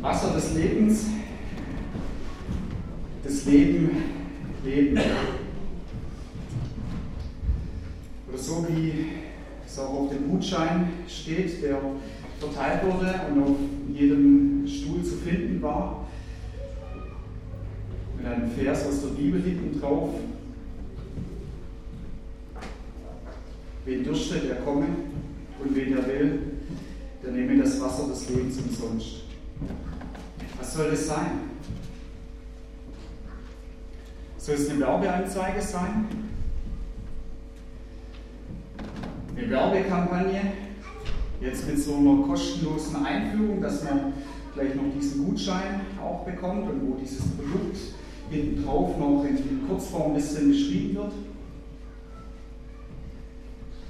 Wasser des Lebens, das Leben, Leben. Oder so wie es auch auf dem Gutschein steht, der verteilt wurde und auf jedem Stuhl zu finden war. Mit einem Vers aus der Bibel hinten drauf. Wen dürstet, der komme und wen er will, der nehme das Wasser des Lebens umsonst. Was soll das sein? Soll es eine Werbeanzeige sein? Eine Werbekampagne? Jetzt mit so einer kostenlosen Einführung, dass man gleich noch diesen Gutschein auch bekommt und wo dieses Produkt hinten drauf noch in Kurzform ein bisschen beschrieben wird.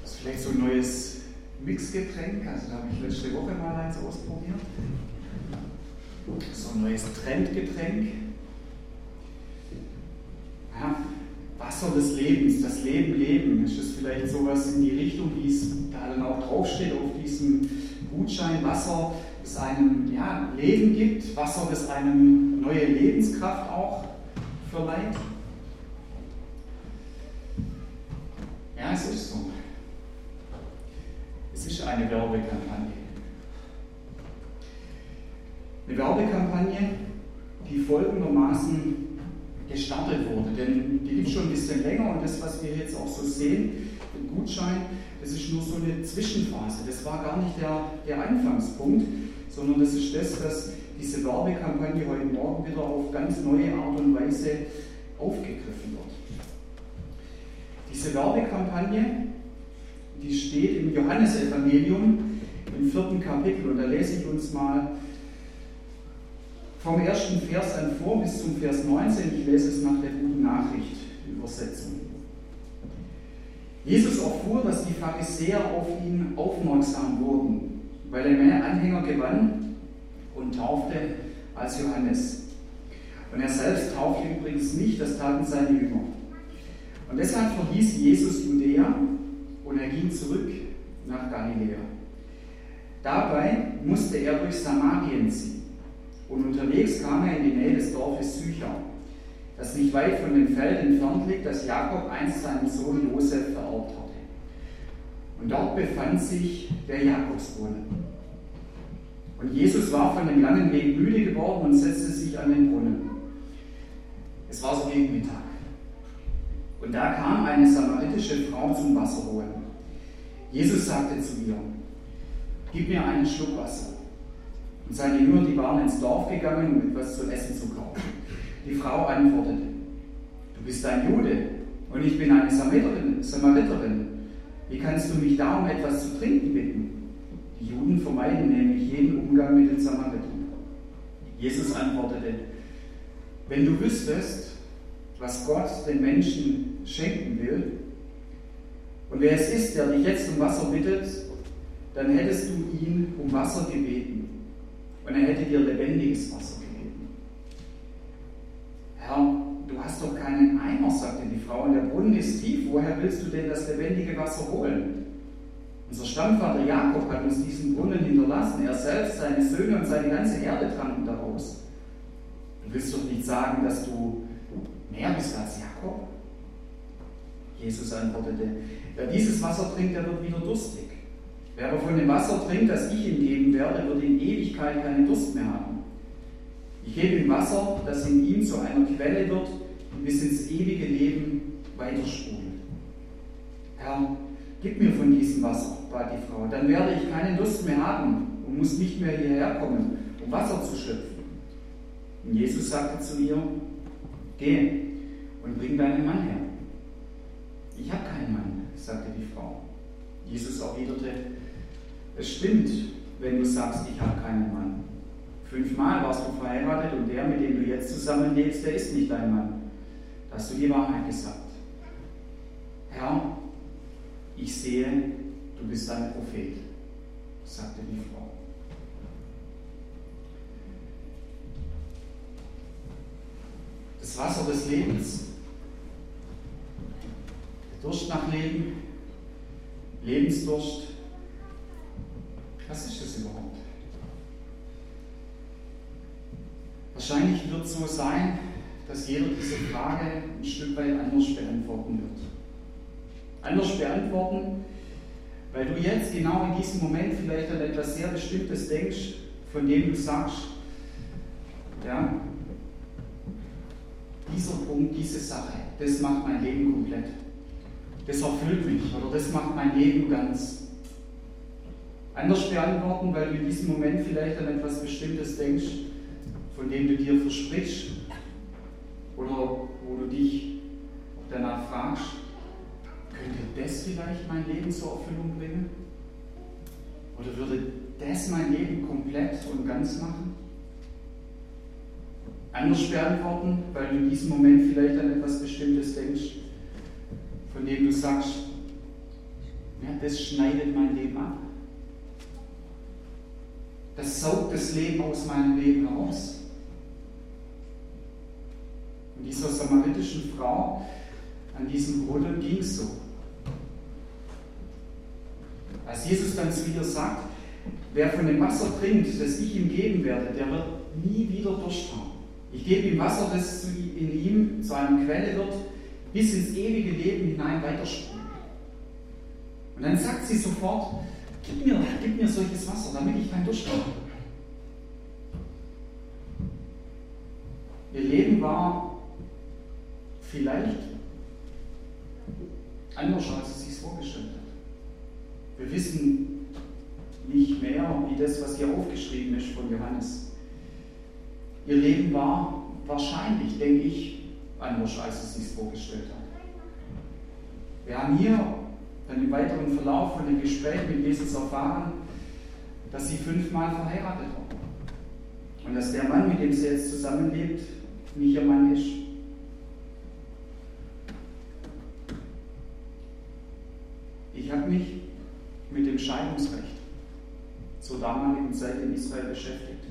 Das ist vielleicht so ein neues Mixgetränk, also da habe ich letzte Woche mal eins ausprobiert. So ein neues Trendgetränk. Ja, Wasser des Lebens, das Leben leben. Ist das vielleicht sowas in die Richtung, wie es da dann auch draufsteht auf diesem Gutschein? Wasser, das einem ja, Leben gibt, Wasser, das einem neue Lebenskraft auch verleiht. Ja, es ist so. Es ist eine Werbekampagne. Eine Werbekampagne, die folgendermaßen gestartet wurde. Denn die gibt schon ein bisschen länger und das, was wir jetzt auch so sehen, den Gutschein, das ist nur so eine Zwischenphase. Das war gar nicht der, der Anfangspunkt, sondern das ist das, dass diese Werbekampagne heute Morgen wieder auf ganz neue Art und Weise aufgegriffen wird. Diese Werbekampagne, die steht im Johannesevangelium im vierten Kapitel und da lese ich uns mal vom ersten Vers an vor bis zum Vers 19. Ich lese es nach der guten Nachricht, Übersetzung. Jesus erfuhr, dass die Pharisäer auf ihn aufmerksam wurden, weil er mehr Anhänger gewann und taufte als Johannes. Und er selbst taufte übrigens nicht, das taten seine Jünger. Und deshalb verließ Jesus Judäa und er ging zurück nach Galiläa. Dabei musste er durch Samarien ziehen. Und unterwegs kam er in die Nähe des Dorfes Sychar, das nicht weit von dem Feld entfernt liegt, das Jakob einst seinem Sohn Josef vererbt hatte. Und dort befand sich der Jakobsbrunnen. Und Jesus war von dem langen Weg müde geworden und setzte sich an den Brunnen. Es war so gegen Mittag. Und da kam eine samaritische Frau zum Wasser holen. Jesus sagte zu ihr, gib mir einen Schluck Wasser. Und seine Jünger, die waren ins Dorf gegangen, um etwas zu essen zu kaufen. Die Frau antwortete, du bist ein Jude und ich bin eine Samariterin. Wie kannst du mich da um etwas zu trinken bitten? Die Juden vermeiden nämlich jeden Umgang mit den Samaritern. Jesus antwortete, wenn du wüsstest, was Gott den Menschen schenken will, und wer es ist, der dich jetzt um Wasser bittet, dann hättest du ihn um Wasser gebeten und er hätte dir lebendiges Wasser gegeben. Herr, du hast doch keinen Eimer, sagte die Frau, und der Brunnen ist tief. Woher willst du denn das lebendige Wasser holen? Unser Stammvater Jakob hat uns diesen Brunnen hinterlassen. Er selbst, seine Söhne und seine ganze Erde tranken daraus. Du willst doch nicht sagen, dass du mehr bist als Jakob? Jesus antwortete, wer dieses Wasser trinkt, der wird wieder durstig. Wer aber von dem Wasser trinkt, das ich ihm geben werde, wird in Ewigkeit keinen Durst mehr haben. Ich gebe ihm Wasser, das in ihm zu einer Quelle wird und bis ins ewige Leben weitersprudelt. Herr, gib mir von diesem Wasser, bat die Frau, dann werde ich keinen Durst mehr haben und muss nicht mehr hierher kommen, um Wasser zu schöpfen. Und Jesus sagte zu ihr, geh und bring deinen Mann her. Ich habe keinen Mann, sagte die Frau. Jesus erwiderte, es stimmt, wenn du sagst, ich habe keinen Mann. Fünfmal warst du verheiratet und der, mit dem du jetzt zusammenlebst, der ist nicht dein Mann. Da hast du die Wahrheit gesagt. Herr, ich sehe, du bist ein Prophet, sagte die Frau. Das Wasser des Lebens, der Durst nach Leben, Lebensdurst, so sein, dass jeder diese Frage ein Stück weit anders beantworten wird. Anders beantworten, weil du jetzt genau in diesem Moment vielleicht an etwas sehr Bestimmtes denkst, von dem du sagst, ja, dieser Punkt, diese Sache, das macht mein Leben komplett. Das erfüllt mich oder das macht mein Leben ganz. Anders beantworten, weil du in diesem Moment vielleicht an etwas Bestimmtes denkst, von dem du dir versprichst oder wo du dich danach fragst, könnte das vielleicht mein Leben zur Erfüllung bringen? Oder würde das mein Leben komplett und ganz machen? Anders beantworten, weil du in diesem Moment vielleicht an etwas Bestimmtes denkst, von dem du sagst, ja, das schneidet mein Leben ab. Das saugt das Leben aus meinem Leben heraus. Und dieser samaritischen Frau an diesem Brunnen ging so. Als Jesus dann zu ihr sagt, wer von dem Wasser trinkt, das ich ihm geben werde, der wird nie wieder Durst haben. Ich gebe ihm Wasser, das in ihm zu einer Quelle wird, bis ins ewige Leben hinein weiterspringen. Und dann sagt sie sofort, gib mir, gib mir solches Wasser, damit ich kein Durst habe. Ihr Leben war vielleicht anders, als sie sich vorgestellt hat. Wir wissen nicht mehr, wie das, was hier aufgeschrieben ist von Johannes. Ihr Leben war wahrscheinlich, denke ich, anders, als sie sich vorgestellt hat. Wir haben hier dann im weiteren Verlauf von dem Gespräch mit Jesus erfahren, dass sie fünfmal verheiratet war. Und dass der Mann, mit dem sie jetzt zusammenlebt, nicht ihr Mann ist. Mich mit dem Scheidungsrecht zur damaligen Zeit in Israel beschäftigt.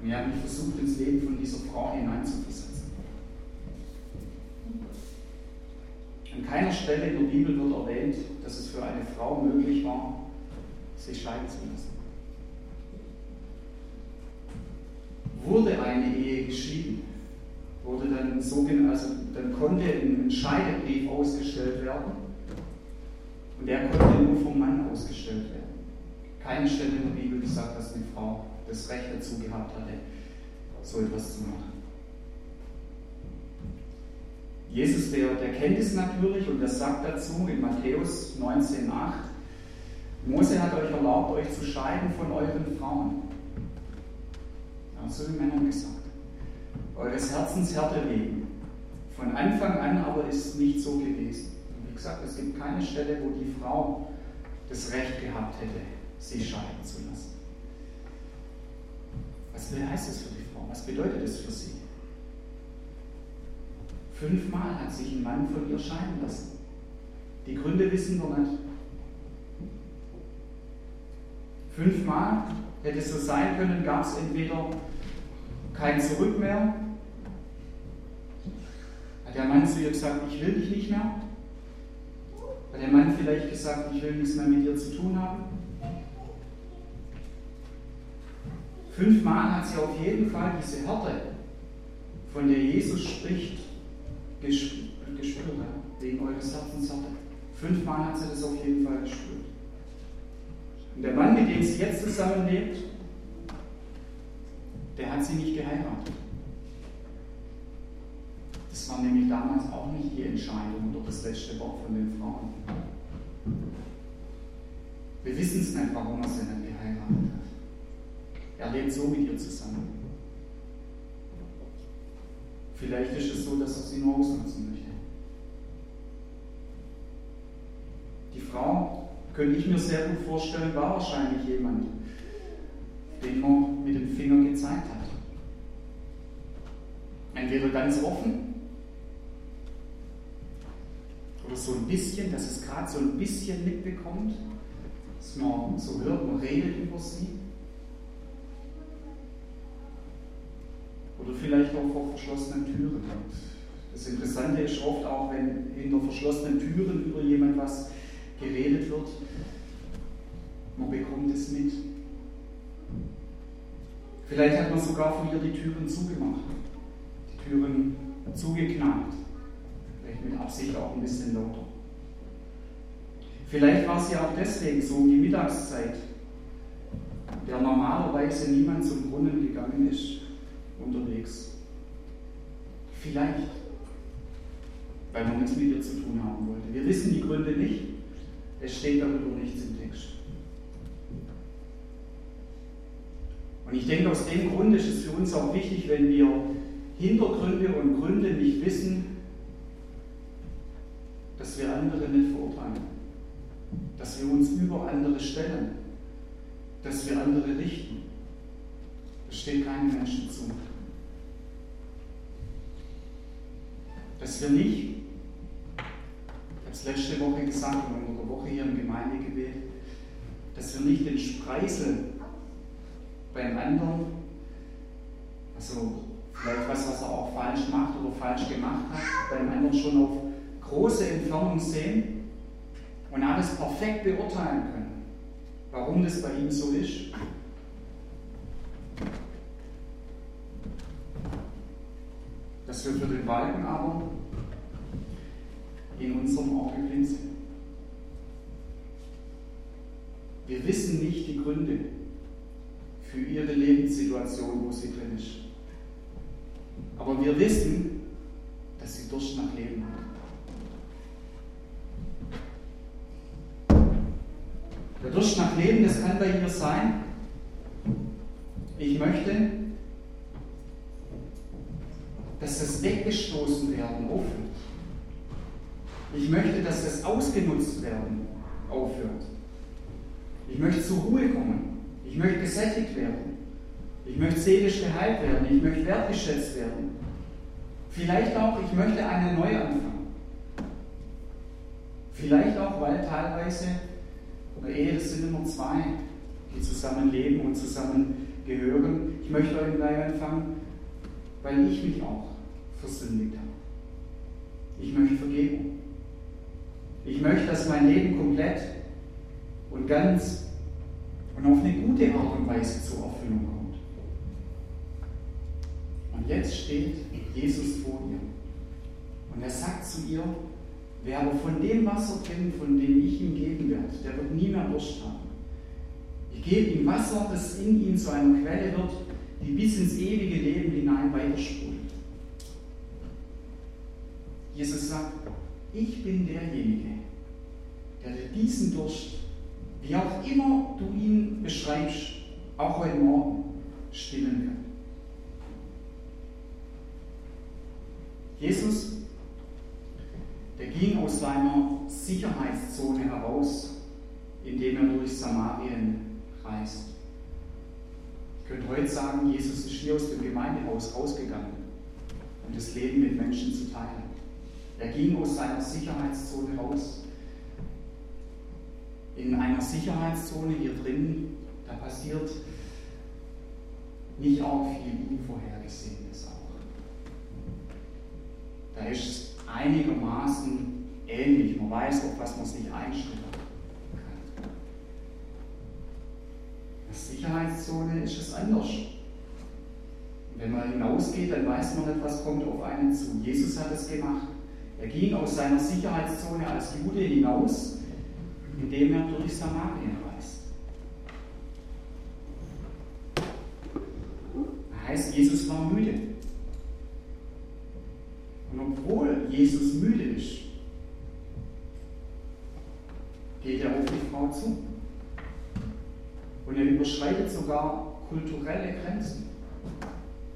Und ich habe mich versucht, ins Leben von dieser Frau hineinzuversetzen. An keiner Stelle in der Bibel wird erwähnt, dass es für eine Frau möglich war, sich scheiden zu lassen. Wurde eine Ehe geschieden, wurde dann, so, also dann konnte ein Scheidebrief ausgestellt werden und der konnte nur vom Mann ausgestellt werden. Keine Stelle in der Bibel gesagt, dass eine Frau das Recht dazu gehabt hatte, so etwas zu machen. Jesus, der, der kennt es natürlich und der sagt dazu in Matthäus 19,8, Mose hat euch erlaubt, euch zu scheiden von euren Frauen. Ja, so wie Männer gesagt. Eures Herzens Härte wegen. Von Anfang an aber ist es nicht so gewesen. Gesagt, es gibt keine Stelle, wo die Frau das Recht gehabt hätte, sich scheiden zu lassen. Was heißt das für die Frau? Was bedeutet das für sie? Fünfmal hat sich ein Mann von ihr scheiden lassen. Die Gründe wissen wir nicht. Fünfmal hätte es so sein können, gab es entweder kein Zurück mehr. Hat der Mann zu ihr gesagt, ich will dich nicht mehr? Hat der Mann vielleicht gesagt, ich will nichts mehr mit dir zu tun haben? Fünfmal hat sie auf jeden Fall diese Härte, von der Jesus spricht, gespürt, wegen eures Herzens Härte. Fünfmal hat sie das auf jeden Fall gespürt. Und der Mann, mit dem sie jetzt zusammenlebt, der hat sie nicht geheiratet. War nämlich damals auch nicht die Entscheidung oder das letzte Wort von den Frauen. Wir wissen es nicht, warum er sie nicht geheiratet hat. Er lebt so mit ihr zusammen. Vielleicht ist es so, dass er sie nur ausnutzen möchte. Die Frau, könnte ich mir sehr gut vorstellen, war wahrscheinlich jemand, den man mit dem Finger gezeigt hat. Entweder ganz offen oder so ein bisschen, dass es gerade so ein bisschen mitbekommt, dass man so hört, man redet über sie. Oder vielleicht auch vor verschlossenen Türen. Das Interessante ist oft auch, wenn hinter verschlossenen Türen über jemand was geredet wird, man bekommt es mit. Vielleicht hat man sogar von ihr die Türen zugemacht, die Türen zugeknallt. Mit Absicht auch ein bisschen lauter. Vielleicht war sie auch deswegen so um die Mittagszeit, der normalerweise niemand zum Brunnen gegangen ist, unterwegs. Vielleicht, weil man nichts mit ihr zu tun haben wollte. Wir wissen die Gründe nicht. Es steht darüber nichts im Text. Und ich denke, aus dem Grund ist es für uns auch wichtig, wenn wir Hintergründe und Gründe nicht wissen, wir andere nicht verurteilen, dass wir uns über andere stellen, dass wir andere richten. Das steht keinem Menschen zu. Dass wir nicht, ich habe es letzte Woche gesagt und unter der Woche hier im Gemeindegebet, dass wir nicht den Spreisel beim anderen, also vielleicht was, was er auch falsch macht oder falsch gemacht hat, beim anderen schon auf große Entfernung sehen und alles perfekt beurteilen können, warum das bei ihm so ist. Dass wir für den Balken aber in unserem Auge blind sind. Wir wissen nicht die Gründe für ihre Lebenssituation, wo sie drin ist. Aber wir wissen, Kann bei ihr sein. Ich möchte, dass das Weggestoßen werden aufhört. Ich möchte, dass das Ausgenutzt werden aufhört. Ich möchte zur Ruhe kommen. Ich möchte gesättigt werden. Ich möchte seelisch geheilt werden. Ich möchte wertgeschätzt werden. Vielleicht auch, ich möchte einen Neuanfang. Vielleicht auch, weil teilweise, oder Ehe, das sind immer zwei, die zusammen leben und zusammen gehören. Ich möchte einen Neuanfang, weil ich mich auch versündigt habe. Ich möchte Vergebung. Ich möchte, dass mein Leben komplett und ganz und auf eine gute Art und Weise zur Erfüllung kommt. Und jetzt steht Jesus vor ihr. Und er sagt zu ihr, wer aber von dem Wasser trinkt, von dem ich ihm geben werde, der wird nie mehr Durst haben. Gebe ihm Wasser, das in ihm zu einer Quelle wird, die bis ins ewige Leben hinein weitersprudelt. Jesus sagt, ich bin derjenige, der dir diesen Durst, wie auch immer du ihn beschreibst, auch heute Morgen stillen kann. Jesus, der ging aus seiner Sicherheitszone heraus, indem er durch Samarien reist. Ich könnte heute sagen, Jesus ist hier aus dem Gemeindehaus rausgegangen, um das Leben mit Menschen zu teilen. Er ging aus seiner Sicherheitszone raus. In einer Sicherheitszone hier drin, da passiert nicht auch viel Unvorhergesehenes auch. Da ist es einigermaßen ähnlich. Man weiß, auf was man sich einstellen kann. In der Sicherheitszone ist es anders. wenn man hinausgeht, dann weiß man nicht, was kommt auf einen zu. Jesus hat es gemacht. Er ging aus seiner Sicherheitszone als Jude hinaus, indem er durch Samarien reist. Das heißt, Jesus war müde. Und obwohl Jesus müde ist, geht er auf die Frau zu. Er überschreitet sogar kulturelle Grenzen.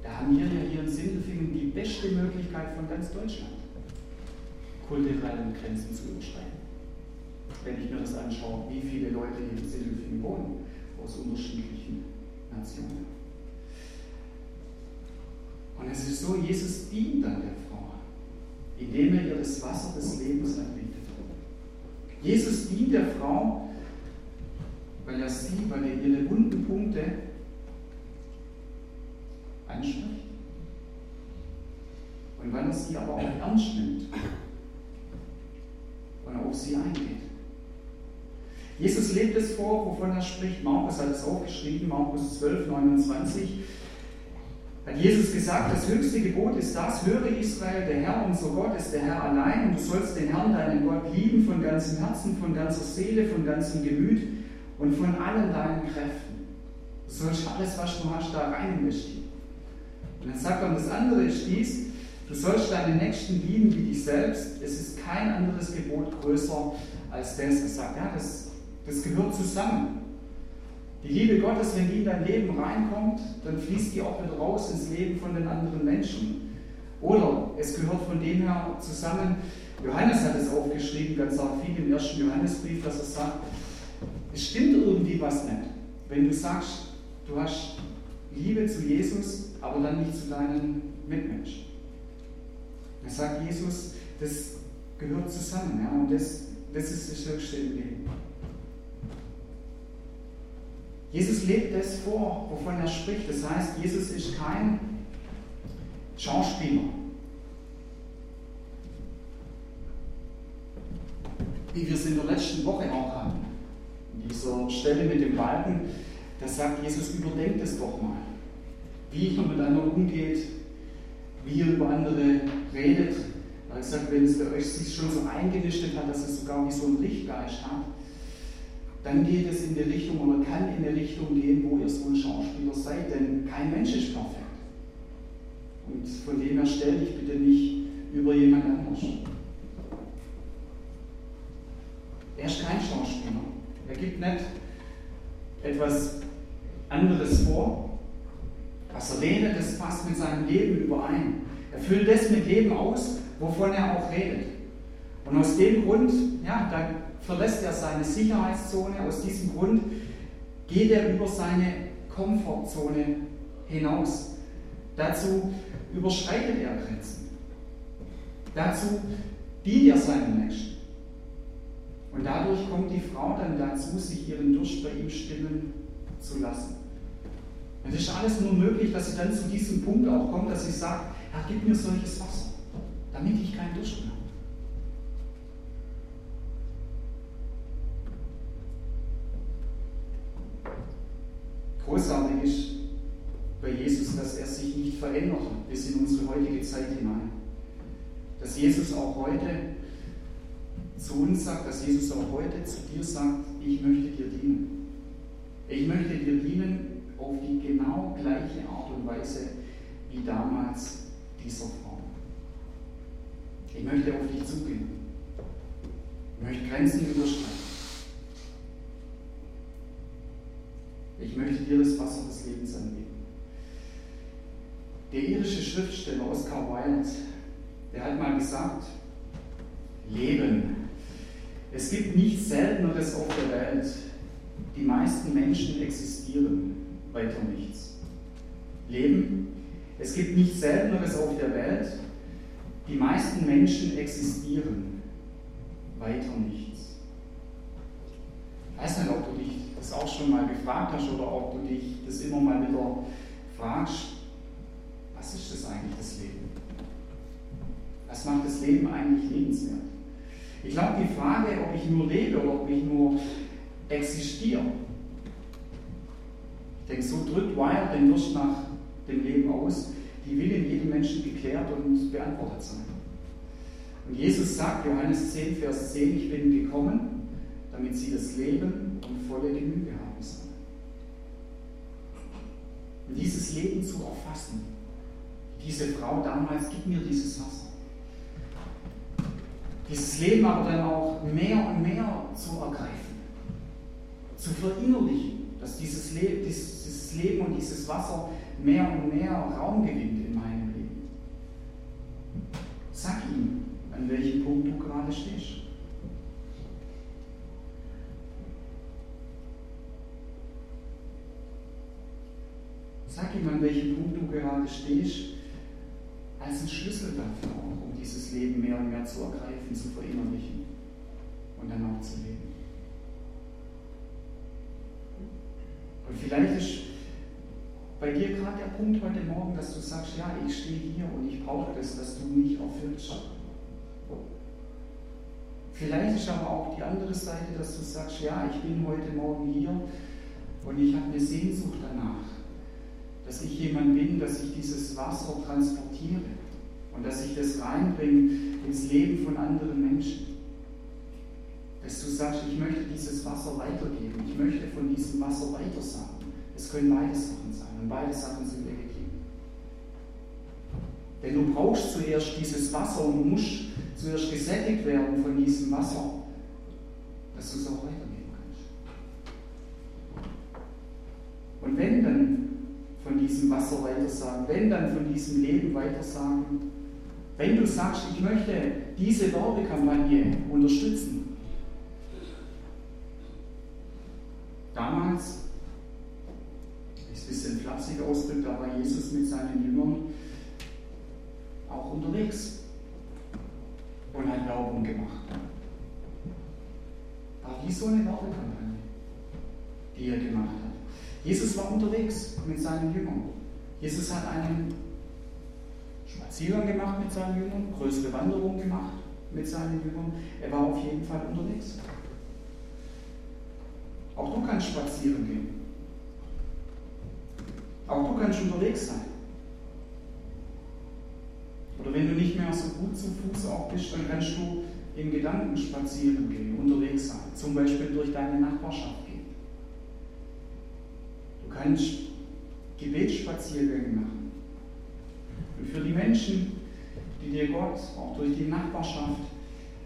Da haben wir ja hier in Sindelfingen die beste Möglichkeit von ganz Deutschland kulturellen Grenzen zu überschreiten. Wenn ich mir das anschaue, wie viele Leute hier in Sindelfingen wohnen, aus unterschiedlichen Nationen. Und es ist so, Jesus dient dann der Frau, indem er ihr das Wasser des Lebens anbietet. Jesus dient der Frau, weil er sie, weil er ihre wunden Punkte anspricht und weil er sie aber auch ernst nimmt und auf sie eingeht. Jesus lebt es vor, wovon er spricht. Markus hat es aufgeschrieben, Markus 12, 29. Hat Jesus gesagt, das höchste Gebot ist das, höre Israel, der Herr, unser Gott, ist der Herr allein und du sollst den Herrn, deinen Gott, lieben von ganzem Herzen, von ganzer Seele, von ganzem Gemüt und von allen deinen Kräften. Du sollst alles, was du hast, da rein investieren. Und dann sagt er, und das andere ist dies, du sollst deinen Nächsten lieben wie dich selbst. Es ist kein anderes Gebot größer als das. Er sagt, ja, das das gehört zusammen. Die Liebe Gottes, wenn die in dein Leben reinkommt, dann fließt die auch wieder raus ins Leben von den anderen Menschen. Oder es gehört von dem her zusammen. Johannes hat es aufgeschrieben, ganz viel im ersten Johannesbrief, dass er sagt, es stimmt irgendwie was nicht. Wenn du sagst, du hast Liebe zu Jesus, aber dann nicht zu deinen Mitmenschen. Er sagt Jesus, das gehört zusammen. Ja, und das, das ist das Höchste im Leben. Jesus lebt es vor, wovon er spricht. Das heißt, Jesus ist kein Schauspieler. Wie wir es in der letzten Woche auch hatten. Dieser Stelle mit dem Balken, da sagt Jesus, überdenkt es doch mal. Wie ihr miteinander umgeht, wie ihr über andere redet. Er hat gesagt, wenn es bei euch sich schon so eingenistet hat, dass es sogar wie so ein Lichtgeist hat, dann geht es in die Richtung oder kann in die Richtung gehen, wo ihr so ein Schauspieler seid, denn kein Mensch ist perfekt. Und von dem her stell dich bitte nicht über jemand anders. Er ist kein Schauspieler. Nicht etwas anderes vor. Was redet, das passt mit seinem Leben überein. Er füllt das mit Leben aus, wovon er auch redet. Und aus dem Grund, ja, da verlässt er seine Sicherheitszone. Aus diesem Grund geht er über seine Komfortzone hinaus. Dazu überschreitet er Grenzen. Dazu dient er seinen Nächsten. Und dadurch kommt die Frau dann dazu, sich ihren Durst bei ihm stillen zu lassen. Und es ist alles nur möglich, dass sie dann zu diesem Punkt auch kommt, dass sie sagt, Herr, gib mir solches Wasser, damit ich keinen Durst mehr habe. Großartig ist bei Jesus, dass er sich nicht verändert bis in unsere heutige Zeit hinein. Dass Jesus auch heute zu uns sagt, dass Jesus auch heute zu dir sagt, ich möchte dir dienen. Ich möchte dir dienen auf die genau gleiche Art und Weise wie damals dieser Frau. Ich möchte auf dich zugehen. Ich möchte Grenzen überschreiten. Ich möchte dir das Wasser des Lebens anbieten. Der irische Schriftsteller Oscar Wilde, der hat mal gesagt, Leben. Es gibt nichts Selteneres auf der Welt. Die meisten Menschen existieren, weiter nichts. Leben. Es gibt nichts Selteneres auf der Welt. Die meisten Menschen existieren, weiter nichts. Ich weiß nicht, ob du dich das auch schon mal gefragt hast oder ob du dich das immer mal wieder fragst, was ist das eigentlich, das Leben? Was macht das Leben eigentlich lebenswert? Ich glaube, die Frage, ob ich nur lebe oder ob ich nur existiere, ich denke, so drückt Wilde den Durst nach dem Leben aus, die will in jedem Menschen geklärt und beantwortet sein. Und Jesus sagt, Johannes 10, Vers 10, ich bin gekommen, damit sie das Leben und volle Genüge haben soll. Und dieses Leben zu erfassen, diese Frau damals, gib mir dieses Wasser. Dieses Leben aber dann auch mehr und mehr zu ergreifen, zu verinnerlichen, dass dieses, Le dieses Leben und dieses Wasser mehr und mehr Raum gewinnt in meinem Leben. Sag ihm, an welchem Punkt du gerade stehst. Sag ihm, an welchem Punkt du gerade stehst, als ein Schlüssel dafür um dieses Leben mehr und mehr zu ergreifen, zu verinnerlichen und dann auch zu leben. Und vielleicht ist bei dir gerade der Punkt heute Morgen, dass du sagst, ja, ich stehe hier und ich brauche das, dass du mich erfüllst. Vielleicht ist aber auch die andere Seite, dass du sagst, ja, ich bin heute Morgen hier und ich habe eine Sehnsucht danach, dass ich jemand bin, dass ich dieses Wasser transportiere und dass ich das reinbringe ins Leben von anderen Menschen. Dass du sagst, ich möchte dieses Wasser weitergeben, ich möchte von diesem Wasser weitersagen. Es können beide Sachen sein und beide Sachen sind legitim. Denn du brauchst zuerst dieses Wasser und musst zuerst gesättigt werden von diesem Wasser, dass du es auch weitergeben kannst. Und wenn dann von diesem Wasser weitersagen, wenn dann von diesem Leben weitersagen, wenn du sagst, ich möchte diese Werbekampagne unterstützen. Damals, ist ein bisschen flapsig ausgedrückt, da war Jesus mit seinen Jüngern auch unterwegs und hat Werbung gemacht. War wie so eine Werbekampagne, die er gemacht hat. Jesus war unterwegs mit seinen Jüngern. Jesus hat einen Spaziergang gemacht mit seinen Jüngern, größere Wanderung gemacht mit seinen Jüngern. Er war auf jeden Fall unterwegs. Auch du kannst spazieren gehen. Auch du kannst unterwegs sein. Oder wenn du nicht mehr so gut zu Fuß auch bist, dann kannst du in Gedanken spazieren gehen, unterwegs sein. Zum Beispiel durch deine Nachbarschaft kannst Gebetsspaziergänge machen. Und für die Menschen, die dir Gott auch durch die Nachbarschaft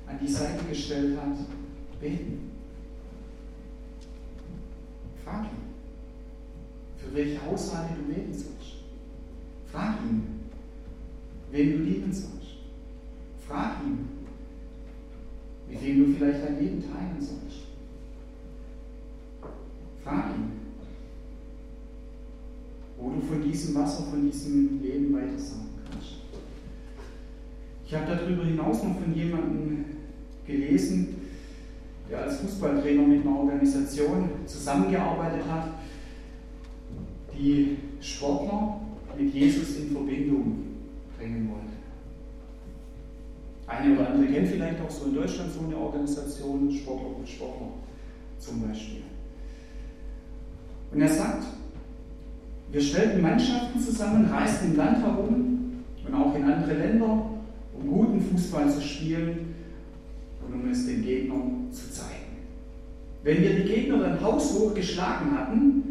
an die Seite gestellt hat, beten. Frag ihn, für welche Haushalte du beten sollst. Frag ihn, wen du lieben sollst. Frag ihn, mit wem du vielleicht dein Leben teilen sollst. Diesem Wasser, von diesem Leben weiter sagen kannst. Ich habe darüber hinaus noch von jemandem gelesen, der als Fußballtrainer mit einer Organisation zusammengearbeitet hat, die Sportler mit Jesus in Verbindung bringen wollte. Eine oder andere kennt vielleicht auch so in Deutschland so eine Organisation, Sportler und Sportler zum Beispiel. Und er sagt, wir stellten Mannschaften zusammen, reisten im Land herum und auch in andere Länder, um guten Fußball zu spielen und um es den Gegnern zu zeigen. Wenn wir die Gegner dann haushoch geschlagen hatten,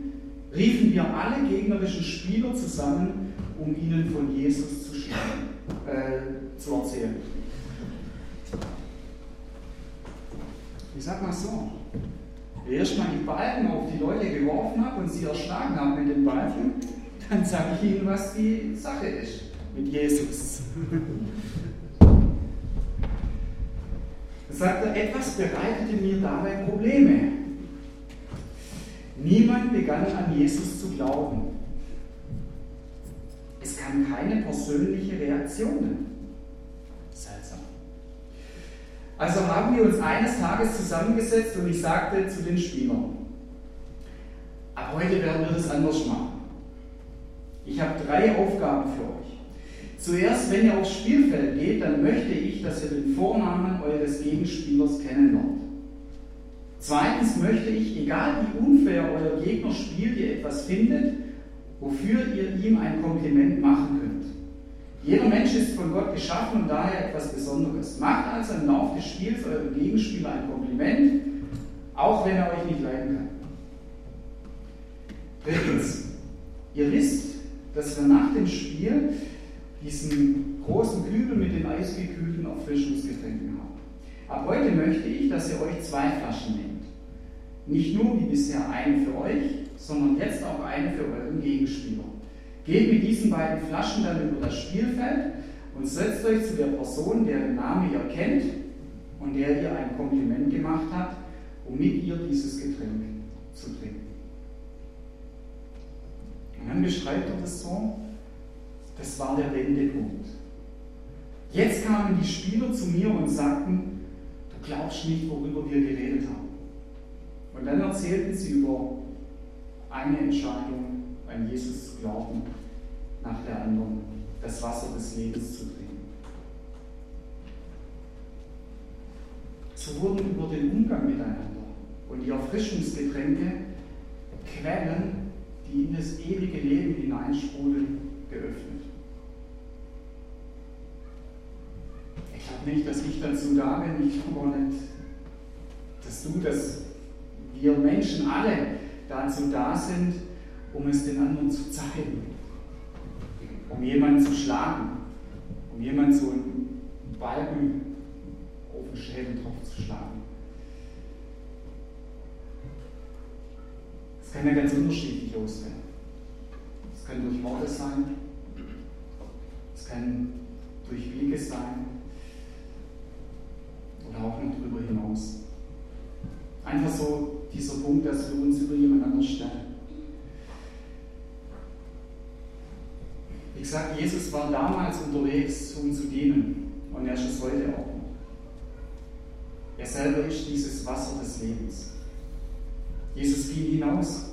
riefen wir alle gegnerischen Spieler zusammen, um ihnen von Jesus zu, äh, zu erzählen. Ich sag mal so, erstmal die Balken auf die Leute geworfen hat und sie erschlagen haben mit den Balken, dann sage ich ihnen, was die Sache ist mit Jesus. sagt er, etwas bereitete mir dabei Probleme. Niemand begann an Jesus zu glauben. Es kam keine persönliche Reaktion. Also haben wir uns eines Tages zusammengesetzt und ich sagte zu den Spielern, ab heute werden wir das anders machen. Ich habe drei Aufgaben für euch. Zuerst, wenn ihr aufs Spielfeld geht, dann möchte ich, dass ihr den Vornamen eures Gegenspielers kennenlernt. Zweitens möchte ich, egal wie unfair euer Gegner spielt, ihr etwas findet, wofür ihr ihm ein Kompliment machen könnt. Jeder Mensch ist von Gott geschaffen und daher etwas Besonderes. Macht also im Laufe des Spiels eurem Gegenspieler ein Kompliment, auch wenn er euch nicht leiden kann. Drittens, ihr wisst, dass wir nach dem Spiel diesen großen Kübel mit den eisgekühlten Erfrischungsgetränken haben. Ab heute möchte ich, dass ihr euch zwei Flaschen nehmt. Nicht nur wie bisher eine für euch, sondern jetzt auch eine für euren Gegenspieler. Geht mit diesen beiden Flaschen dann über das Spielfeld und setzt euch zu der Person, deren Name ihr kennt und der ihr ein Kompliment gemacht hat, um mit ihr dieses Getränk zu trinken. Und dann beschreibt er das so, das war der Wendepunkt. Jetzt kamen die Spieler zu mir und sagten, du glaubst nicht, worüber wir geredet haben. Und dann erzählten sie über eine Entscheidung, an Jesus glauben, nach der anderen, das Wasser des Lebens zu trinken. so wurden über den Umgang miteinander und die Erfrischungsgetränke Quellen, die in das ewige Leben hineinsprudeln, geöffnet. Ich glaube nicht, dass ich dazu da bin, ich glaube auch nicht, dass du, dass wir Menschen alle dazu da sind, um es den anderen zu zeigen, um jemanden zu schlagen, um jemanden so einen Balken auf den Schädel drauf zu schlagen. Es kann ja ganz unterschiedlich aussehen. Es kann durch Worte sein, es kann durch Wege sein oder auch noch darüber hinaus. Einfach so dieser Punkt, dass wir uns über jemand anderen stellen. Wie gesagt, Jesus war damals unterwegs, um zu dienen. Und er ist es heute auch noch. Er selber ist dieses Wasser des Lebens. Jesus ging hinaus.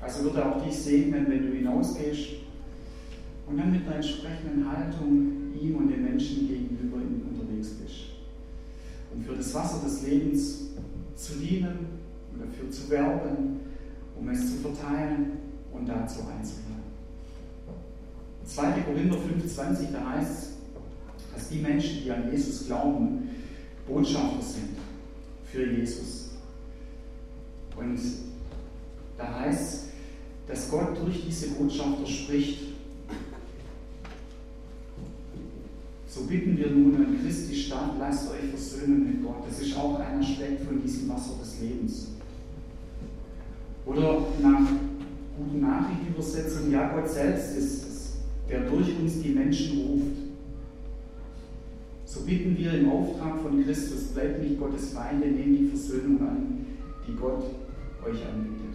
Also wird er auch dich segnen, wenn du hinausgehst und dann mit einer entsprechenden Haltung ihm und den Menschen gegenüber unterwegs bist. Um für das Wasser des Lebens zu dienen und dafür zu werben, um es zu verteilen und dazu einzuladen. 2. Korinther 5,20, da heißt es, dass die Menschen, die an Jesus glauben, Botschafter sind für Jesus. Und da heißt es, dass Gott durch diese Botschafter spricht. So bitten wir nun an Christi Stadt, lasst euch versöhnen mit Gott. Das ist auch ein Aspekt von diesem Wasser des Lebens. Oder nach guten Nachrichtenübersetzung, ja, Gott selbst ist der durch uns die Menschen ruft. So bitten wir im Auftrag von Christus, bleibt nicht Gottes Feinde, nehmt die Versöhnung an, die Gott euch anbietet.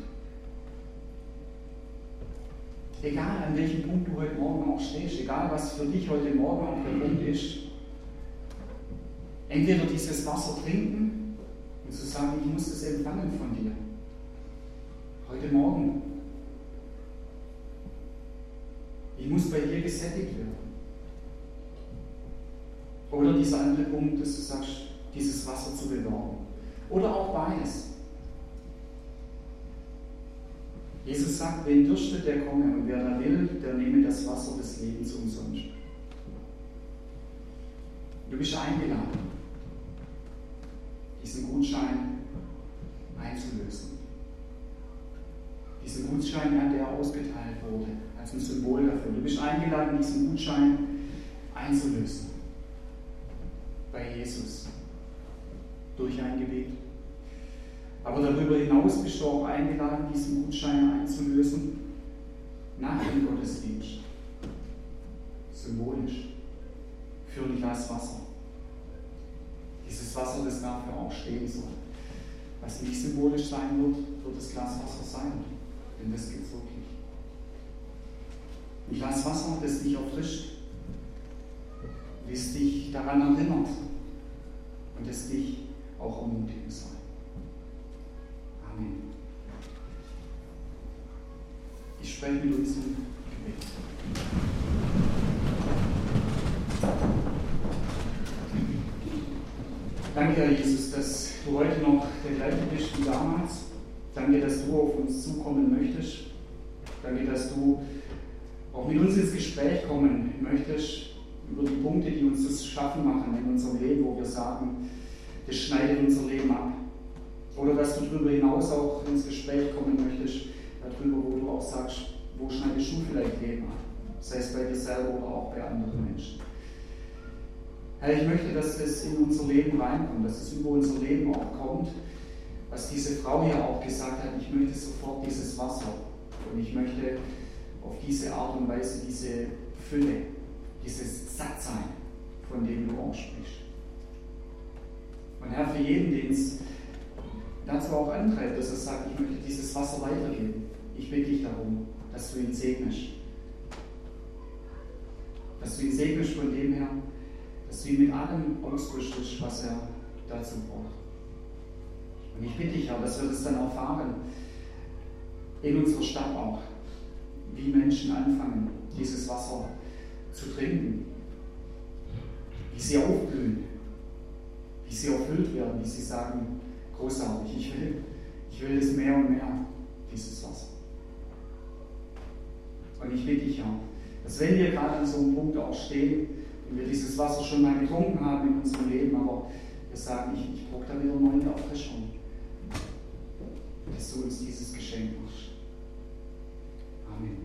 Egal an welchem Punkt du heute Morgen auch stehst, egal was für dich heute Morgen auch der Punkt ist, entweder dieses Wasser trinken und zu sagen, ich muss es empfangen von dir. Heute Morgen. Ich muss bei dir gesättigt werden. Oder dieser andere Punkt, dass du sagst, dieses Wasser zu bewahren. Oder auch beides. Jesus sagt, wen dürstet, der komme und wer da will, der nehme das Wasser des Lebens umsonst. Du bist eingeladen, diesen Gutschein einzulösen. Diesen Gutschein, der ausgeteilt wurde, als ein Symbol dafür. Du bist eingeladen, diesen Gutschein einzulösen. Bei Jesus. Durch ein Gebet. Aber darüber hinaus bist du auch eingeladen, diesen Gutschein einzulösen nach dem Gottesdienst. Symbolisch. Für ein Glas Wasser. Dieses Wasser, das dafür auch stehen soll. Was nicht symbolisch sein wird, wird das Glas Wasser sein. Denn das gibt es wirklich. Ein Glas Wasser, das dich erfrischt, es dich daran erinnert und es dich auch ermutigen soll. Amen. Ich spreche mit uns im Gebet. Danke, Herr Jesus, dass du heute noch der gleiche bist wie damals. Danke, dass du auf uns zukommen möchtest. Danke, dass du auch mit uns ins Gespräch kommen möchtest über die Punkte, die uns das schaffen machen in unserem Leben, wo wir sagen, das schneidet unser Leben ab. Oder dass du darüber hinaus auch ins Gespräch kommen möchtest, darüber, wo du auch sagst, wo schneidest du vielleicht Leben ab? Sei es bei dir selber oder auch bei anderen Menschen. Herr, ich möchte, dass das in unser Leben reinkommt, dass es über unser Leben auch kommt, was diese Frau hier auch gesagt hat, ich möchte sofort dieses Wasser und ich möchte auf diese Art und Weise diese Fülle, dieses Sattsein, von dem du auch sprichst. Und Herr, für jeden, den es dazu auch antreibt, dass er sagt, ich möchte dieses Wasser weitergeben. Ich bitte dich darum, dass du ihn segnest. Dass du ihn segnest von dem her, dass du ihn mit allem ausrüstest, was er dazu braucht. Und ich bitte dich auch, dass wir das dann erfahren, in unserer Stadt auch, wie Menschen anfangen, dieses Wasser zu trinken, wie sie aufblühen, wie sie erfüllt werden, wie sie sagen, großartig, ich will, ich will es mehr und mehr, dieses Wasser. Und ich bitte dich, Herr, dass wenn wir gerade an so einem Punkt auch stehen, wenn wir dieses Wasser schon mal getrunken haben in unserem Leben, aber wir sagen, ich, ich brauche da wieder neue Erfrischung, dass du uns dieses Geschenk machst. Amen.